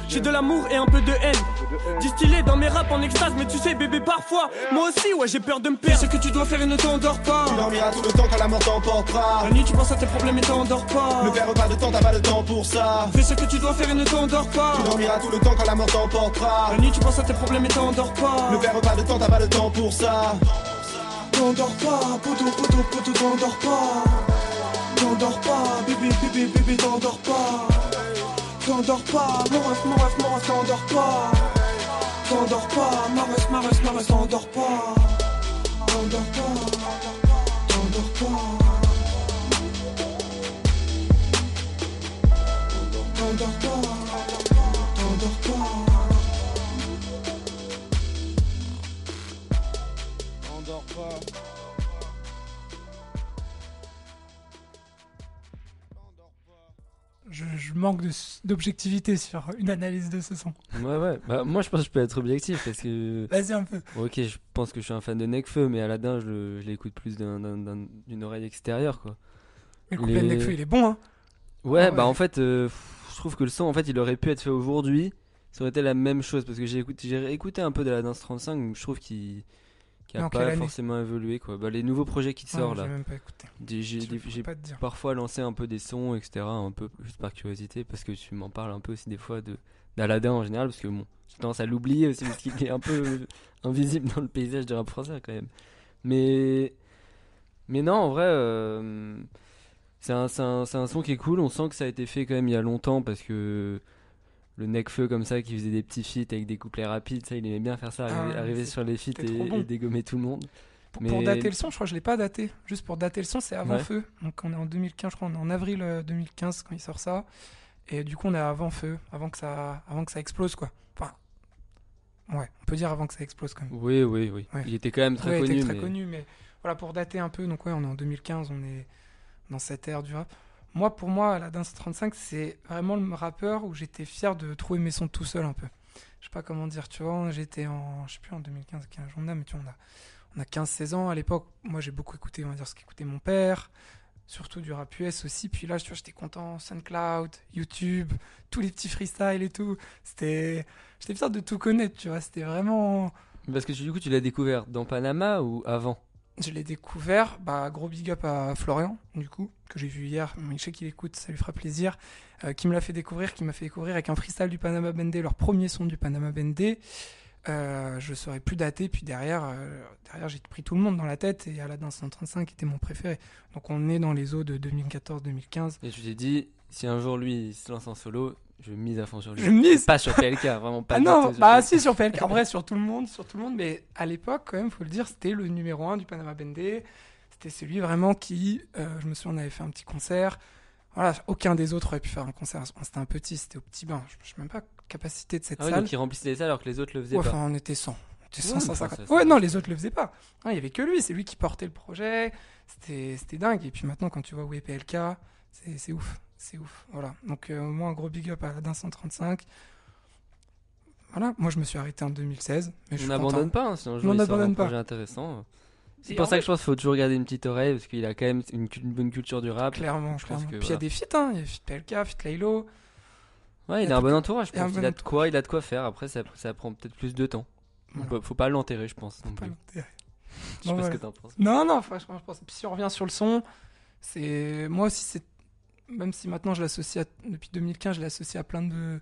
Speaker 8: J'ai de l'amour et un peu de haine. Distillé dans mes raps en extase, mais tu sais, bébé, parfois, moi aussi, ouais, j'ai peur de me perdre. Ce que tu dois faire et ne t'endors pas.
Speaker 9: Tu dormiras tout le temps quand la mort t'emportera.
Speaker 8: La nuit, tu penses à tes problèmes et t'endors pas.
Speaker 9: Ne perds pas de temps, t'as pas le temps pour ça.
Speaker 8: Fais ce que tu dois faire et ne t'endors pas.
Speaker 9: Tu dormiras tout le temps quand la mort t'emportera.
Speaker 8: La nuit, tu penses à tes problèmes et t'endors pas.
Speaker 9: Ne perds pas de temps, t'as pas le temps pour ça.
Speaker 5: T'endors pas, poteau, poteau, poteau, t'endors pas. T'endors pas, bébé, bébé, bébé, t'endors pas. T'endors pas, mon ref, mon ref, mon ref, t'endors pas. T'endors pas, ma ref, ma ref, ma ref, t'endors pas. T'endors pas, t'endors pas. T'endors pas, t'endors pas.
Speaker 2: Je, je manque d'objectivité sur une analyse de ce son.
Speaker 3: Ouais, ouais. Bah, moi, je pense que je peux être objectif parce que. [LAUGHS]
Speaker 2: Vas-y un peu.
Speaker 3: Ok, je pense que je suis un fan de Nekfeu, mais Aladdin, je l'écoute plus d'un- d'un- d'un- d'une oreille extérieure, quoi.
Speaker 2: Mais le couplet de Nekfeu, il est bon, hein.
Speaker 3: Ouais,
Speaker 2: Ah
Speaker 3: bah
Speaker 2: ouais.
Speaker 3: en fait, euh, je trouve que le son, en fait, il aurait pu être fait aujourd'hui. Ça aurait été la même chose parce que j'ai écouté, écouté un peu de la danse 35, mais je trouve qu'il qu'il a
Speaker 2: Non, quelle
Speaker 3: pas forcément évolué, quoi. Bah, les nouveaux projets qui sortent
Speaker 2: J'ai
Speaker 3: là,
Speaker 2: même pas écouté.
Speaker 3: Des- j'ai des-
Speaker 2: pas
Speaker 3: parfois lancé un peu des sons, etc. Un peu juste par curiosité parce que tu m'en parles un peu aussi des fois de d'Aladin en général parce que bon, j'ai tendance à l'oublier aussi parce qu'il est un peu [LAUGHS] invisible dans le paysage du rap français quand même. Mais mais non, en vrai, euh, c'est un, c'est un, c'est un son qui est cool. On sent que ça a été fait quand même il y a longtemps parce que le Necfeu comme ça qui faisait des petits feats avec des couplets rapides, ça il aimait bien faire ça,
Speaker 2: Ah
Speaker 3: arriver, arriver sur les feats et,
Speaker 2: trop bon.
Speaker 3: et dégommer tout le monde.
Speaker 2: Pour,
Speaker 3: Mais-
Speaker 2: pour dater le son, je crois que je l'ai pas daté. Juste pour dater le son, c'est avant
Speaker 3: Ouais.
Speaker 2: Feu. Donc on est en 2015, je crois, on est en avril euh, 2015 quand il sort ça. Et du coup, on est avant Feu, avant que ça, avant que ça explose, quoi. Enfin, ouais, on peut dire avant que ça explose quand même.
Speaker 3: Oui, oui, oui.
Speaker 2: Ouais.
Speaker 3: Il était quand même très
Speaker 2: Ouais, il était
Speaker 3: connu.
Speaker 2: très
Speaker 3: mais...
Speaker 2: connu, mais voilà, pour dater un peu, donc ouais, on est en 2015, on est dans cette ère du rap. Moi, pour moi, la Dance 35, c'est vraiment le rappeur où j'étais fier de trouver mes sons tout seul un peu. Je sais pas comment dire, tu vois, j'étais en, je sais plus, en 2015, quel âge on a, mais tu vois, on a, on a 15-16 ans. À l'époque, moi, j'ai beaucoup écouté, on va dire, ce qu'écoutait mon père, surtout du rap US aussi. Puis là, tu vois, j'étais content, SoundCloud, YouTube, tous les petits freestyles et tout. C'était, j'étais fier de tout connaître, tu vois, c'était vraiment...
Speaker 3: Parce que du coup, tu l'as découvert dans Panama ou avant?
Speaker 2: Je l'ai découvert, bah, gros big up à Florian, du coup, que j'ai vu hier, mais je sais qu'il écoute, ça lui fera plaisir, euh, qui me l'a fait découvrir, qui m'a fait découvrir avec un freestyle du Panama Bendé, leur premier son du Panama Bendé. Euh, je serais plus daté, puis derrière, euh, derrière j'ai pris tout le monde dans la tête, et Aladdin 135 était mon préféré. Donc on est dans les eaux de 2014-2015.
Speaker 3: Et tu t'es dit, si un jour lui il se lance en solo, je mise à fond sur lui.
Speaker 2: Je mise
Speaker 3: Pas sur PLK, vraiment pas
Speaker 2: Ah non, bah si sur PLK, en vrai sur tout le monde, sur tout le monde, mais à l'époque quand même, faut le dire, c'était le numéro un du Panama Bendé. C'était celui vraiment qui, euh, je me souviens, on avait fait un petit concert. Voilà, aucun des autres aurait pu faire un concert. C'était un petit, c'était au petit bain. Je ne sais même pas capacité de cette
Speaker 3: Ah oui,
Speaker 2: salle.
Speaker 3: donc il remplissait les salles alors que les autres le faisaient
Speaker 2: Ouais,
Speaker 3: pas.
Speaker 2: enfin, on était 100. On était 100,
Speaker 3: Ouais,
Speaker 2: 150.
Speaker 3: enfin, ça-
Speaker 2: Ouais, non, les autres le faisaient pas. Il y avait que lui, c'est lui qui portait le projet. C'était dingue. Et puis maintenant, quand tu vois où est PLK, c'est ouf. C'est ouf. Voilà. Donc, euh, moi, un gros big up à Aladdin 135. Voilà, moi je me suis arrêté en 2016. Mais je
Speaker 3: On n'abandonne pas, hein, si un
Speaker 2: On
Speaker 3: sort un
Speaker 2: n'abandonne pas.
Speaker 3: projet intéressant. C'est pour ça que je pense qu'il faut toujours garder une petite oreille parce qu'il a quand même une, bonne culture du rap.
Speaker 2: Clairement,
Speaker 3: Je pense
Speaker 2: Puis il y a des feats, hein. Il y a feat PLK, feat Laylo.
Speaker 3: Ouais,
Speaker 2: il
Speaker 3: a
Speaker 2: a
Speaker 3: un bon entourage, je
Speaker 2: il a un
Speaker 3: pense.
Speaker 2: bon
Speaker 3: Il a de quoi, il a de quoi faire. Après, ça, ça prend peut-être plus de temps.
Speaker 2: Voilà.
Speaker 3: Faut- Faut pas l'enterrer, je pense. Non,
Speaker 2: Pas
Speaker 3: plus.
Speaker 2: l'enterrer.
Speaker 3: Je sais
Speaker 2: Bon,
Speaker 3: pas ce que t'en penses.
Speaker 2: Non, non, franchement, je pense. Puis si on revient sur le son, c'est moi aussi, c'est même si maintenant je l'associe à... depuis 2015, je l'associe à plein de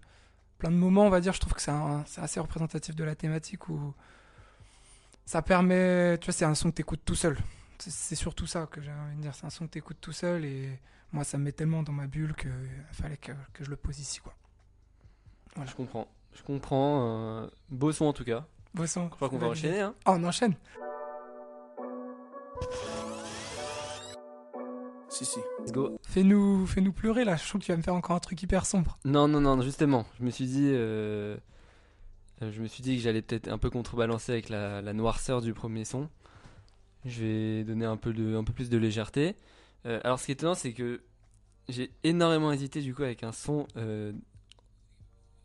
Speaker 2: plein de moments, on va dire. Je trouve que c'est un... c'est assez représentatif de la thématique où ça permet, tu vois, c'est un son que t'écoutes tout seul. C'est- C'est surtout ça que j'ai envie de dire. C'est un son que t'écoutes tout seul et moi, ça me met tellement dans ma bulle que fallait que, que je le pose ici, quoi.
Speaker 3: Je comprends. Je comprends. euh, Beau son en tout cas.
Speaker 2: Beau son.
Speaker 3: Je crois qu'on va enchaîner. Hein.
Speaker 2: Oh, on enchaîne.
Speaker 6: Si, si.
Speaker 3: Let's go.
Speaker 2: Fais-nous fais -nous pleurer là, je sens que tu vas me faire encore un truc hyper sombre.
Speaker 3: Non, non, non, justement, je me suis dit, euh, euh, je me suis dit que j'allais peut-être un peu contrebalancer avec la, la noirceur du premier son. Je vais donner un peu, de, un peu plus de légèreté. Euh, alors, ce qui est étonnant, c'est que j'ai énormément hésité du coup avec un son euh,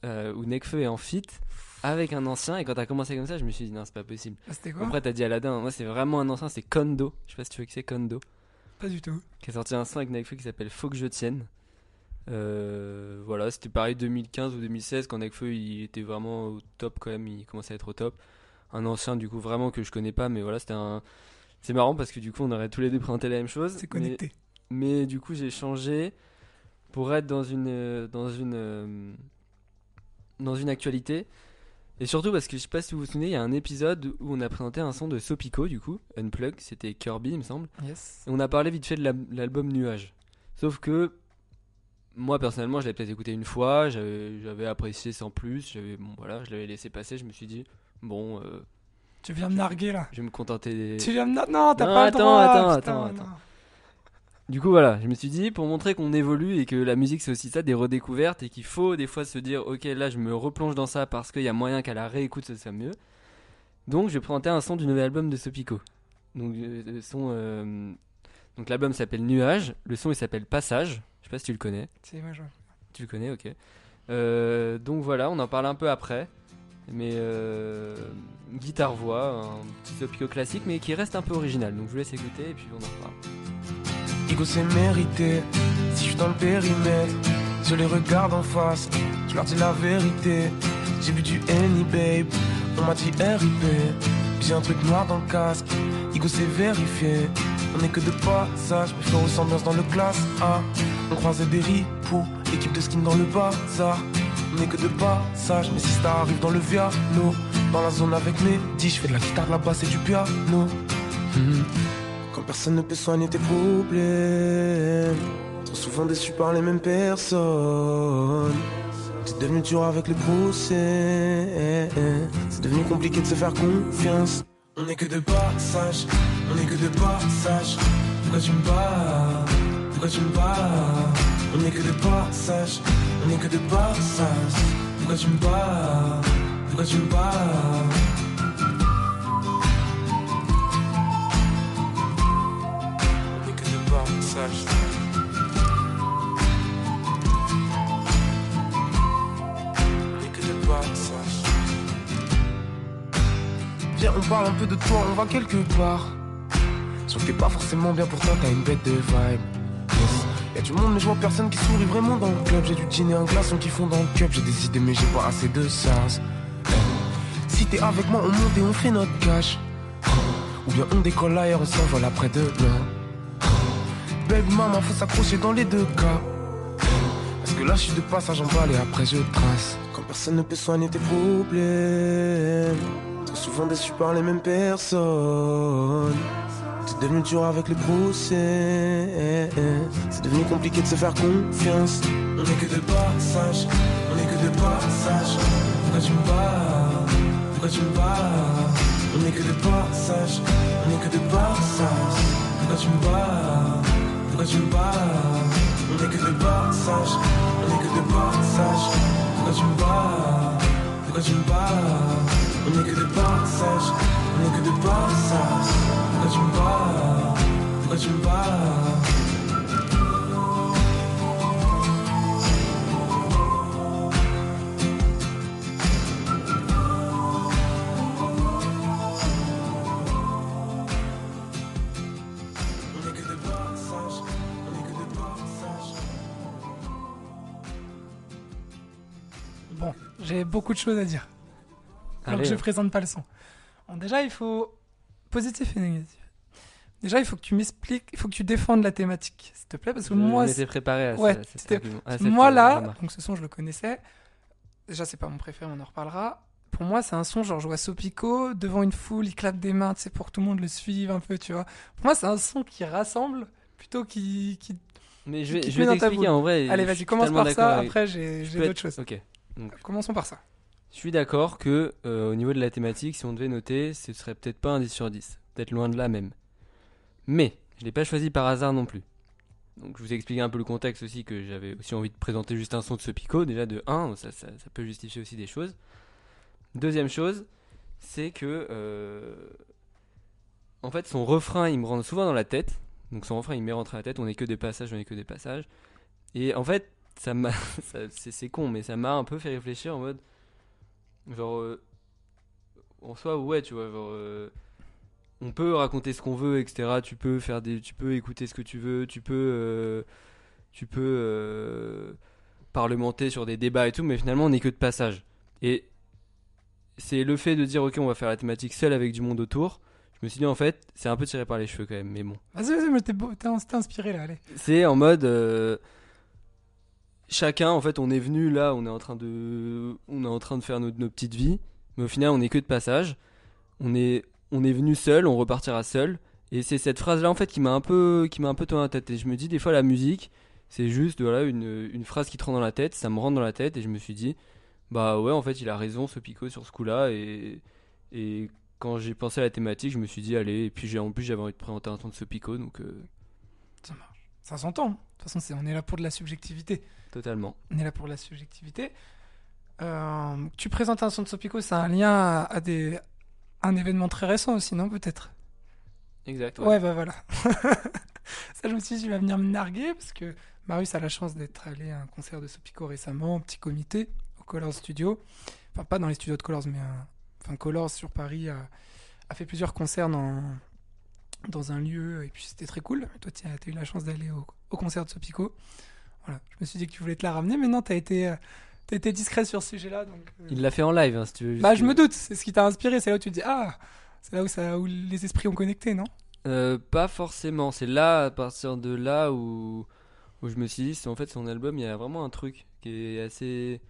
Speaker 3: euh, où Nekfeu est en feat avec un ancien. Et quand t'as commencé comme ça, je me suis dit non, c'est pas possible.
Speaker 2: Ah, C'était quoi?
Speaker 3: Après, t'as dit Aladdin. Moi, c'est vraiment un ancien, c'est Kondo. Je sais pas si tu vois que c'est Kondo.
Speaker 2: Pas du tout.
Speaker 3: qui a sorti un son avec Nekfeu qui s'appelle Faut que je tienne. Euh, voilà, c'était pareil 2015 ou 2016 quand Nekfeu il était vraiment au top quand même, il commençait à être au top. Un ancien du coup vraiment que je connais pas, mais voilà, c'était un. C'est marrant parce que du coup on aurait tous les deux présenté la même chose.
Speaker 2: C'est
Speaker 3: mais-
Speaker 2: connecté.
Speaker 3: Mais, du coup j'ai changé pour être dans une euh, dans une euh, dans une actualité. Et surtout parce que je sais pas si vous vous souvenez, il y a un épisode où on a présenté un son de Sopico du coup, Unplug, c'était Kirby il me semble.
Speaker 2: Yes.
Speaker 3: Et on a parlé vite fait de la- l'album Nuage. Sauf que moi personnellement, je l'avais peut-être écouté une fois, j'avais apprécié sans plus, j'avais bon voilà, je l'avais laissé passer, je me suis dit bon, euh,
Speaker 2: Tu viens me narguer là.
Speaker 3: je vais me contenter des
Speaker 2: Tu viens me nar- Non, t'as pas
Speaker 3: attends,
Speaker 2: le droit.
Speaker 3: attends,
Speaker 2: putain,
Speaker 3: attends,
Speaker 2: non.
Speaker 3: attends. Du coup voilà, je me suis dit pour montrer qu'on évolue et que la musique c'est aussi ça des redécouvertes et qu'il faut des fois se dire OK, là je me replonge dans ça parce qu'il y a moyen qu'à la réécoute ce soit mieux. Donc je vais présenter un son du nouvel album de Sopico. Donc euh, son euh, donc l'album s'appelle Nuage, le son il s'appelle Passage. Je sais pas si tu le connais.
Speaker 2: C'est moi, je-
Speaker 3: Tu le connais, ok. Euh, donc voilà, on en parle un peu après. Mais guitare-voix, un petit Sopico classique, mais qui reste un peu original. Donc je vous laisse écouter et puis on en reparle.
Speaker 10: Ego c'est mérité, si je suis dans le périmètre, je les regarde en face, je leur dis la vérité. J'ai bu du Henny babe, on m'a dit RIP, j'ai un truc noir dans le casque, Ego c'est vérifié. On est que de passage, mes frères sans ambiance dans le classe A. On croisait des ripoux, équipe de skin dans le bazar. On est que de passage, mais si ça arrive dans le Viano, dans la zone avec mes 10, je fais de la guitare, la basse et du piano. Mhm. Quand personne ne peut soigner tes problèmes. Trop souvent déçu par les mêmes personnes. C'est devenu dur avec le procès. C'est devenu compliqué de se faire confiance. On est que de passage. On est que de passage. Pourquoi tu me bats Pourquoi tu me bats On est que de passage. On est que de passage. Pourquoi tu me bats Pourquoi tu me bats parle un peu de toi, on va quelque part. Sauf que t'es pas forcément bien, pourtant t'as une bête de vibe. Y'a du monde, mais je vois personne qui sourit vraiment dans le club. J'ai du dîner un glaçon qui font dans le cup. J'ai des idées, mais j'ai pas assez de sens. Si t'es avec moi, on monte et on fait notre cash. Ou bien on décolle ailleurs, on s'envole après demain. Baby maman, faut s'accrocher dans les deux cas. Parce que là, je suis de passage en balle et après je trace. Quand personne ne peut soigner tes problèmes. Souvent déçu par les mêmes personnes. C'est devenu dur avec le procès. C'est devenu compliqué de se faire confiance. On est que de passage. On est que de passage. Pourquoi tu me bats Pourquoi tu me bats On est que de passage. On est que de passage. Pourquoi tu me bats Pourquoi tu me bats On est que de passage. On est que de passage. Pourquoi tu me bats Pourquoi tu me bats On est que de passage. On est que de passage. Pourquoi tu me bats Pourquoi tu me passage.
Speaker 2: Bon, j'ai beaucoup de choses à dire. Alors
Speaker 3: Allez,
Speaker 2: que je
Speaker 3: hein.
Speaker 2: présente pas le son. Bon, déjà, il faut. Positif et négatif. Déjà, il faut que tu m'expliques, il faut que tu défendes la thématique, s'il te plaît, parce que
Speaker 3: Je
Speaker 2: moi,
Speaker 3: préparé à,
Speaker 2: Ouais,
Speaker 3: à cette,
Speaker 2: moi
Speaker 3: euh,
Speaker 2: là,
Speaker 3: remarque.
Speaker 2: donc ce son, je le connaissais. Déjà, c'est pas mon préféré, on en reparlera. Pour moi, c'est un son, genre, je vois Sopico devant une foule, il clappe des mains, tu sais, pour que tout le monde le suive un peu, tu vois. Pour moi, c'est un son qui rassemble plutôt qui. qui...
Speaker 3: Mais je vais, je vais t'expliquer en vrai.
Speaker 2: Allez, vas-y, commence par ça,
Speaker 3: avec-
Speaker 2: après, j'ai d'autres
Speaker 3: être-
Speaker 2: choses.
Speaker 3: Ok. Donc,
Speaker 2: Commençons par ça.
Speaker 3: Je suis d'accord que euh, au niveau de la thématique, si on devait noter, ce serait peut-être pas un 10 sur 10. Peut-être loin de là même. Mais, je l'ai pas choisi par hasard non plus. Donc je vous ai expliqué un peu le contexte aussi que j'avais aussi envie de présenter juste un son de ce Pico. Déjà de 1, ça, peut justifier aussi des choses. Deuxième chose, c'est que euh, en fait son refrain il me rentre souvent dans la tête. Donc son refrain il m'est rentré dans la tête. On est que des passages, on est que des passages. Et en fait ça m'a, [LAUGHS] c'est con, mais ça m'a un peu fait réfléchir en mode genre euh, en soi ouais tu vois genre euh, on peut raconter ce qu'on veut, etc. Tu peux faire des, tu peux écouter ce que tu veux, tu peux, euh, tu peux parlementer sur des débats et tout, mais finalement on n'est que de passage. Et c'est le fait de dire ok on va faire la thématique seule avec du monde autour. Je me suis dit en fait c'est un peu tiré par les cheveux quand même, mais bon.
Speaker 2: Vas-y, vas-y, mais t'es t'es inspiré là, allez.
Speaker 3: C'est en mode chacun en fait on est venu là, on est en train de, on est en train de faire nos, petites vies, mais au final on n'est que de passage. On est, on est venu seul, on repartira seul. Et c'est cette phrase là en fait qui m'a un peu, qui m'a un peu tourné la tête. Et je me dis des fois la musique c'est juste voilà une, une phrase qui te rentre dans la tête, ça me rentre dans la tête et je me suis dit bah ouais en fait il a raison ce Pico sur ce coup là et et quand j'ai pensé à la thématique je me suis dit allez et puis en plus j'avais envie de présenter un son de ce Pico donc euh,
Speaker 2: Ça marche. Ça s'entend. De toute façon, c'est- on est là pour de la subjectivité.
Speaker 3: totalement.
Speaker 2: On est là pour la subjectivité. Euh, tu présentes un son de Sopico, c'est un lien à, à des, un événement très récent aussi, non Peut-être?
Speaker 3: Exact.
Speaker 2: Ouais, bah voilà. [LAUGHS] Ça, je me suis dit, il va venir me narguer parce que Marius a la chance d'être allé à un concert de Sopico récemment, en petit comité, au Colors Studio. Enfin, pas dans les studios de Colors, mais un- enfin, Colors sur Paris a, a fait plusieurs concerts dans, dans un lieu et puis c'était très cool. Toi, tu as eu la chance d'aller au, au concert de Sopico. Voilà, je me suis dit que tu voulais te la ramener, mais non, tu as été, euh, t'as été discret sur ce sujet-là. Donc, euh,
Speaker 3: Il l'a fait en live hein, si tu veux.
Speaker 2: Bah, je me doute, c'est ce qui t'a inspiré, c'est là où tu te dis, ah, c'est là où, ça, où les esprits ont connecté, non?
Speaker 3: Euh, pas forcément. C'est là, à partir de là où, où je me suis dit, c'est en fait son album, il y a vraiment un truc qui est assez,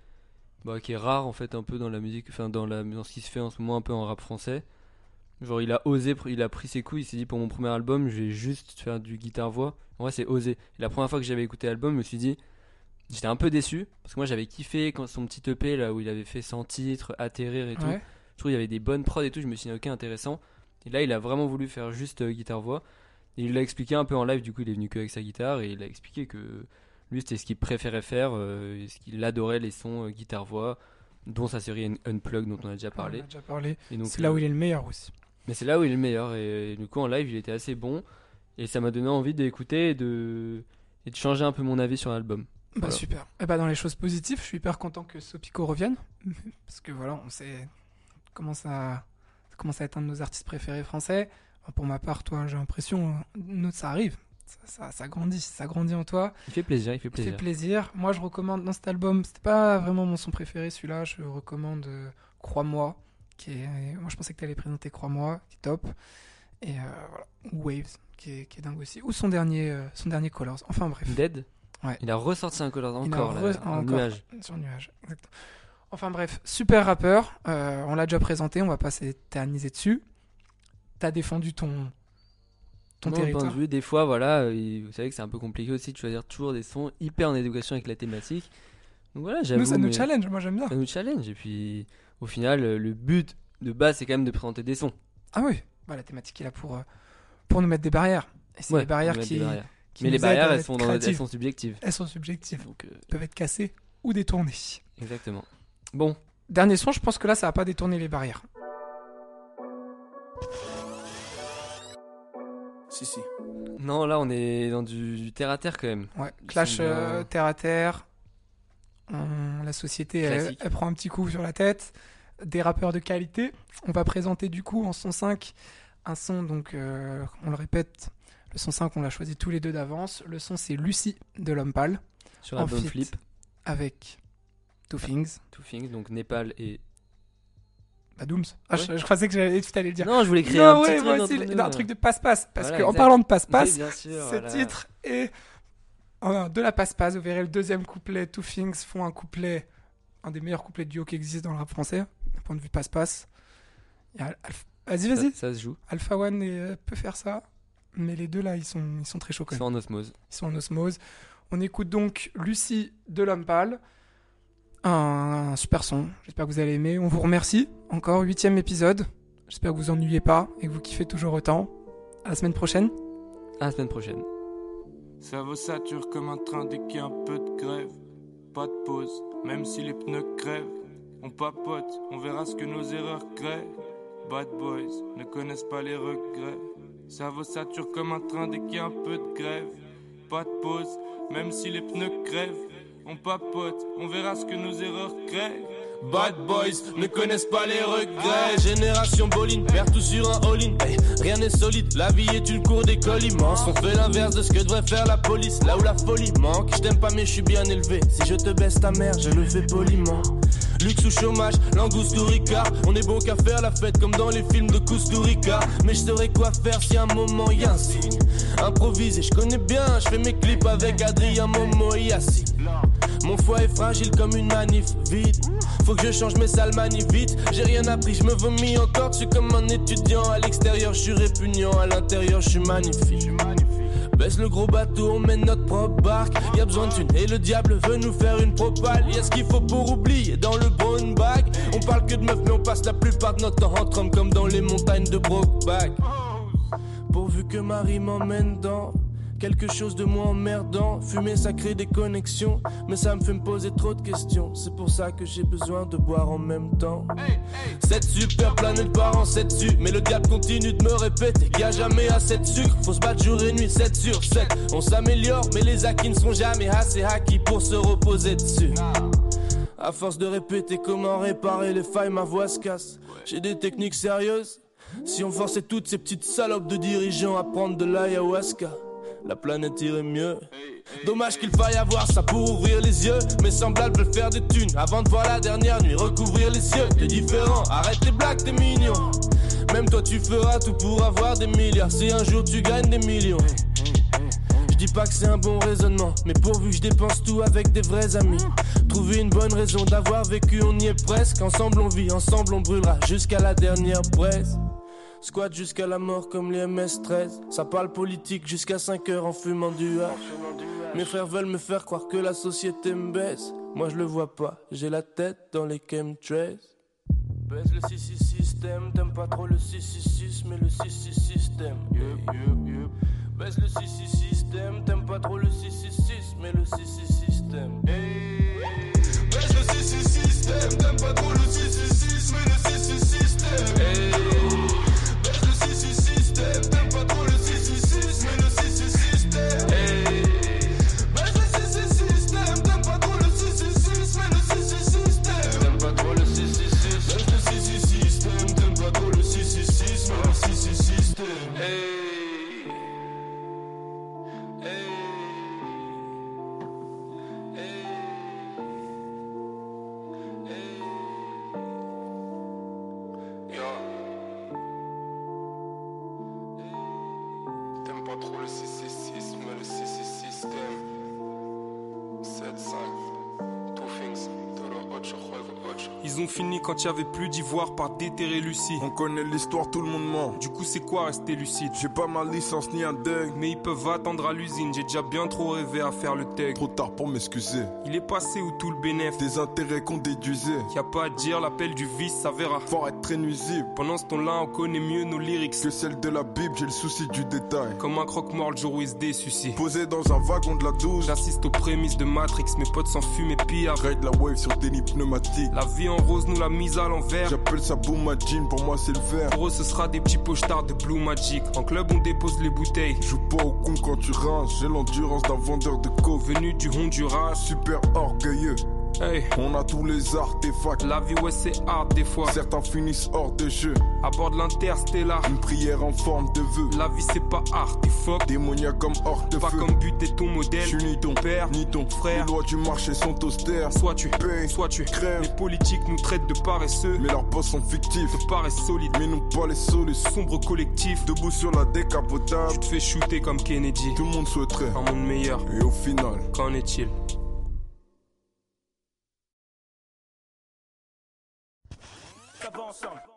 Speaker 3: bah, qui est rare en fait un peu dans la musique, enfin dans la, dans ce qui se fait en ce moment un peu en rap français. Genre il a osé, il a pris ses couilles, il s'est dit pour mon premier album, je vais juste faire du guitare voix. En vrai c'est osé. Et la première fois que j'avais écouté l'album, je me suis dit, j'étais un peu déçu parce que moi j'avais kiffé quand son petit EP là où il avait fait 100 titres, atterrir et tout.
Speaker 2: Ouais.
Speaker 3: Je trouve qu'il y avait des bonnes prods et tout. Je me suis dit, ok, intéressant. Et là, il a vraiment voulu faire juste euh, guitare-voix. Et il l'a expliqué un peu en live. Du coup, il est venu que avec sa guitare. Et il a expliqué que lui, c'était ce qu'il préférait faire. euh, ce qu'il adorait les sons euh, guitare-voix, dont sa série Un- Unplugged, dont on a déjà parlé.
Speaker 2: On en a déjà parlé. C'est là où
Speaker 3: euh,
Speaker 2: il est le meilleur aussi.
Speaker 3: Mais c'est là où il est le meilleur. Et, et du coup, en live, il était assez bon. Et ça m'a donné envie d'écouter et de, et de changer un peu mon avis sur l'album.
Speaker 2: Bah
Speaker 3: Voilà.
Speaker 2: super. Et bah dans les choses positives, je suis hyper content que Sopico revienne. [LAUGHS] Parce que voilà, on sait comment ça, ça commence à être un de nos artistes préférés français. Pour ma part, toi, j'ai l'impression, nous, ça arrive. Ça, ça, ça grandit, ça grandit en toi.
Speaker 3: Il fait plaisir, il fait plaisir.
Speaker 2: fait plaisir. Moi, je recommande dans cet album, c'était pas vraiment mon son préféré celui-là, je recommande euh, Crois-moi, qui est. Moi, je pensais que tu allais présenter Crois-moi, qui est top. Et euh, voilà. Waves, qui est, qui est dingue aussi. Ou son dernier, euh, son dernier Colors. Enfin bref.
Speaker 3: Dead?
Speaker 2: Ouais.
Speaker 3: Il a ressorti un color
Speaker 2: Il a
Speaker 3: encore, là,
Speaker 2: re-
Speaker 3: un
Speaker 2: encore.
Speaker 3: nuage.
Speaker 2: Sur nuage, exactement. Enfin bref, super rappeur. euh, on l'a déjà présenté, on va pas s'éterniser dessus. T'as défendu ton, ton
Speaker 3: point
Speaker 2: territoire.
Speaker 3: de vue, des fois, voilà, vous savez que c'est un peu compliqué aussi de choisir toujours des sons hyper en éducation avec la thématique. Donc voilà, j'avoue.
Speaker 2: Nous, ça nous
Speaker 3: mais-
Speaker 2: challenge, moi j'aime bien.
Speaker 3: Ça nous challenge. Et puis, au final, euh, le but de base, c'est quand même de présenter des sons.
Speaker 2: Ah oui, bah, la thématique est là pour, euh, pour nous mettre des barrières. Et c'est
Speaker 3: Ouais,
Speaker 2: des barrières qui.
Speaker 3: des barrières.
Speaker 2: qui
Speaker 3: Mais les barrières, elles sont, dans, elles
Speaker 2: créatives.
Speaker 3: sont subjectives.
Speaker 2: Elles sont subjectives.
Speaker 3: Donc, euh,
Speaker 2: Elles peuvent être cassées ou détournées.
Speaker 3: exactement. Bon,
Speaker 2: Dernier son, je pense que là, ça va pas détourner les barrières.
Speaker 9: Si, si.
Speaker 3: non, là, on est dans du, terre à terre quand même.
Speaker 2: Ouais, clash euh, terre à terre. On- la société, elle, prend un petit coup sur la tête. Des rappeurs de qualité. On va présenter du coup en son 5 un son, donc euh, on le répète, le son 5, on l'a choisi tous les deux d'avance. Le son, c'est Lucie de l'homme pâle
Speaker 3: Sur
Speaker 2: feat.
Speaker 3: Flip,
Speaker 2: avec Two Things.
Speaker 3: Two Things, donc Népal et.
Speaker 2: Bah, Dooms. Ah,
Speaker 3: Ouais.
Speaker 2: je, je pensais que j'allais tout allais le dire.
Speaker 3: Non, je voulais créer
Speaker 2: Non,
Speaker 3: un
Speaker 2: ouais,
Speaker 3: petit truc
Speaker 2: aussi,
Speaker 3: nous,
Speaker 2: un truc de passe-passe. Parce
Speaker 3: Voilà,
Speaker 2: qu'en parlant de passe-passe, ce
Speaker 3: voilà.
Speaker 2: titre est de la passe-passe. Vous verrez le deuxième couplet. Two Things font un couplet, un des meilleurs couplets de duo qui existent dans le rap français, d'un point de vue passe-passe. Vas-y,
Speaker 3: Ça,
Speaker 2: vas-y.
Speaker 3: ça se joue.
Speaker 2: Alpha One et, euh, peut faire ça. Mais les deux là, ils sont, ils sont très chauds quand
Speaker 3: Ils
Speaker 2: même.
Speaker 3: sont en osmose.
Speaker 2: Ils sont en osmose. On écoute donc Lucie de l'homme pâle. Un, un super son. J'espère que vous allez aimer. On vous remercie. Encore huitième épisode. J'espère que vous ennuyez pas et que vous kiffez toujours autant. À la semaine prochaine.
Speaker 3: À la semaine prochaine.
Speaker 11: Ça vaut sature comme un train dès qu'il a un peu de grève. Pas de pause, même si les pneus crèvent. On papote, on verra ce que nos erreurs créent. Bad boys ne connaissent pas les regrets. Ça vaut sature comme un train dès qu'il y a un peu de grève. Pas de pause, même si les pneus crèvent. On papote, on verra ce que nos erreurs créent.
Speaker 9: Bad boys ne connaissent pas les regrets. Génération Boline, perd tout sur un all-in. Rien n'est solide, la vie est une cour d'école immense. On fait l'inverse de ce que devrait faire la police, là où la folie manque. Je t'aime pas, mais je suis bien élevé. Si je te baisse ta mère, je le fais poliment. Luxe ou chômage, langouste ou ricard. On est bon qu'à faire la fête comme dans les films de Kusturica. Mais je saurais quoi faire si un moment y a un signe. Improvisé, je connais bien, je fais mes clips avec Adrien Momo et. Mon foie est fragile comme une manif vide. Faut que je change mes sales manifs vite. J'ai rien appris, je me vomis encore. Suis comme un étudiant. À l'extérieur, je suis répugnant. À l'intérieur, je suis magnifique. Baisse le gros bateau, on mène notre propre barque. Y a besoin de thunes et le diable veut nous faire une propale. Y a ce qu'il faut pour oublier dans le brown bag. On parle que de meufs, mais on passe la plupart de notre temps entre hommes comme dans les montagnes de Brokeback. Pourvu que Marie m'emmène dans quelque chose de moins emmerdant. Fumer, ça crée des connexions, mais ça me fait me poser trop de questions. C'est pour ça que j'ai besoin de boire en même temps. Cette super planète part en 7 dessus, mais le diable continue de me répéter qu'il y a jamais assez de sucre. Faut se battre jour et nuit, 7 sur 7. On s'améliore, mais les acquis ne sont jamais assez acquis pour se reposer dessus. À force de répéter comment réparer les failles, ma voix se casse. J'ai des techniques sérieuses. Si on forçait toutes ces petites salopes de dirigeants à prendre de l'ayahuasca, la planète irait mieux. Dommage qu'il faille avoir ça pour ouvrir les yeux. Mes semblables faire des thunes avant de voir la dernière nuit recouvrir les cieux. T'es différent, arrête les blagues, t'es mignon. Même toi, tu feras tout pour avoir des milliards. Si un jour tu gagnes des millions. Je dis pas que c'est un bon raisonnement, mais pourvu que je dépense tout avec des vrais amis. Trouver une bonne raison d'avoir vécu, on y est presque. Ensemble on vit, ensemble on brûlera jusqu'à la dernière presse. Squat jusqu'à la mort comme les MS-13. Ça parle politique jusqu'à 5 heures en fumant du hash. Mes frères veulent me faire croire que la société me baisse. Moi je le vois pas, j'ai la tête dans les chemtrails. Baisse le 6 système, t'aimes pas trop le 666, mais le 6 système. Baisse le 6 système, t'aimes pas trop le 666, mais le 6 système. Baisse le 6 système, t'aimes pas trop le 666, mais le 6 système. Baisse
Speaker 1: Ils ont fini quand il y avait plus d'ivoire par déterrer Lucie.
Speaker 12: On connaît l'histoire, tout le monde ment.
Speaker 1: Du coup, c'est quoi rester lucide?
Speaker 12: J'ai pas ma licence ni un dingue.
Speaker 1: Mais ils peuvent attendre à l'usine, j'ai déjà bien trop rêvé à faire le tech.
Speaker 12: Trop tard pour m'excuser.
Speaker 1: Il est passé où tout le bénéf?
Speaker 12: Des intérêts qu'on déduisait.
Speaker 1: Y a pas à dire, l'appel du vice s'avéra.
Speaker 12: Fort être très nuisible.
Speaker 1: Pendant ce temps-là, on connaît mieux nos lyrics.
Speaker 12: Que celle de la Bible, j'ai le souci du détail.
Speaker 1: Comme un croque-mort le jour où il se désucie.
Speaker 12: Posé dans un wagon de la 12.
Speaker 1: J'assiste aux prémices de Matrix, mes potes s'enfument et pire.
Speaker 12: Ride la wave sur des pneumatiques.
Speaker 1: La vie en rose nous l'a mise à l'envers.
Speaker 12: J'appelle ça boom jean, pour moi c'est le vert.
Speaker 1: Pour eux, ce sera des petits pochards de Blue Magic. En club, on dépose les bouteilles.
Speaker 12: Joue pas au con quand tu rinces. J'ai l'endurance d'un vendeur de coke.
Speaker 1: Venu du Honduras.
Speaker 12: Super orgueilleux.
Speaker 1: Hey,
Speaker 12: On a tous les artefacts.
Speaker 1: la vie, ouais, c'est hard des fois.
Speaker 12: Certains finissent hors de jeu.
Speaker 1: À bord de l'interstellar.
Speaker 12: Une prière en forme de vœu.
Speaker 1: La vie, c'est pas t'es fuck.
Speaker 12: Démoniaque comme hors de
Speaker 1: Pas
Speaker 12: feu.
Speaker 1: comme but et ton modèle.
Speaker 12: Je suis ni ton
Speaker 1: père,
Speaker 12: ni ton
Speaker 1: frère.
Speaker 12: Les lois du marché sont austères.
Speaker 1: Soit tu
Speaker 12: Paye,
Speaker 1: soit tu
Speaker 12: crève.
Speaker 1: Les politiques nous traitent de paresseux.
Speaker 12: Mais leurs boss sont fictifs.
Speaker 1: De paresse solide.
Speaker 12: Mais nous pas les solutions.
Speaker 1: Sombre collectif.
Speaker 12: Debout sur la décapotable.
Speaker 1: Tu te fais shooter comme Kennedy.
Speaker 12: Tout le monde souhaiterait.
Speaker 1: Un monde meilleur.
Speaker 12: Et au final,
Speaker 1: Qu'en est-il?
Speaker 6: Ça va ensemble.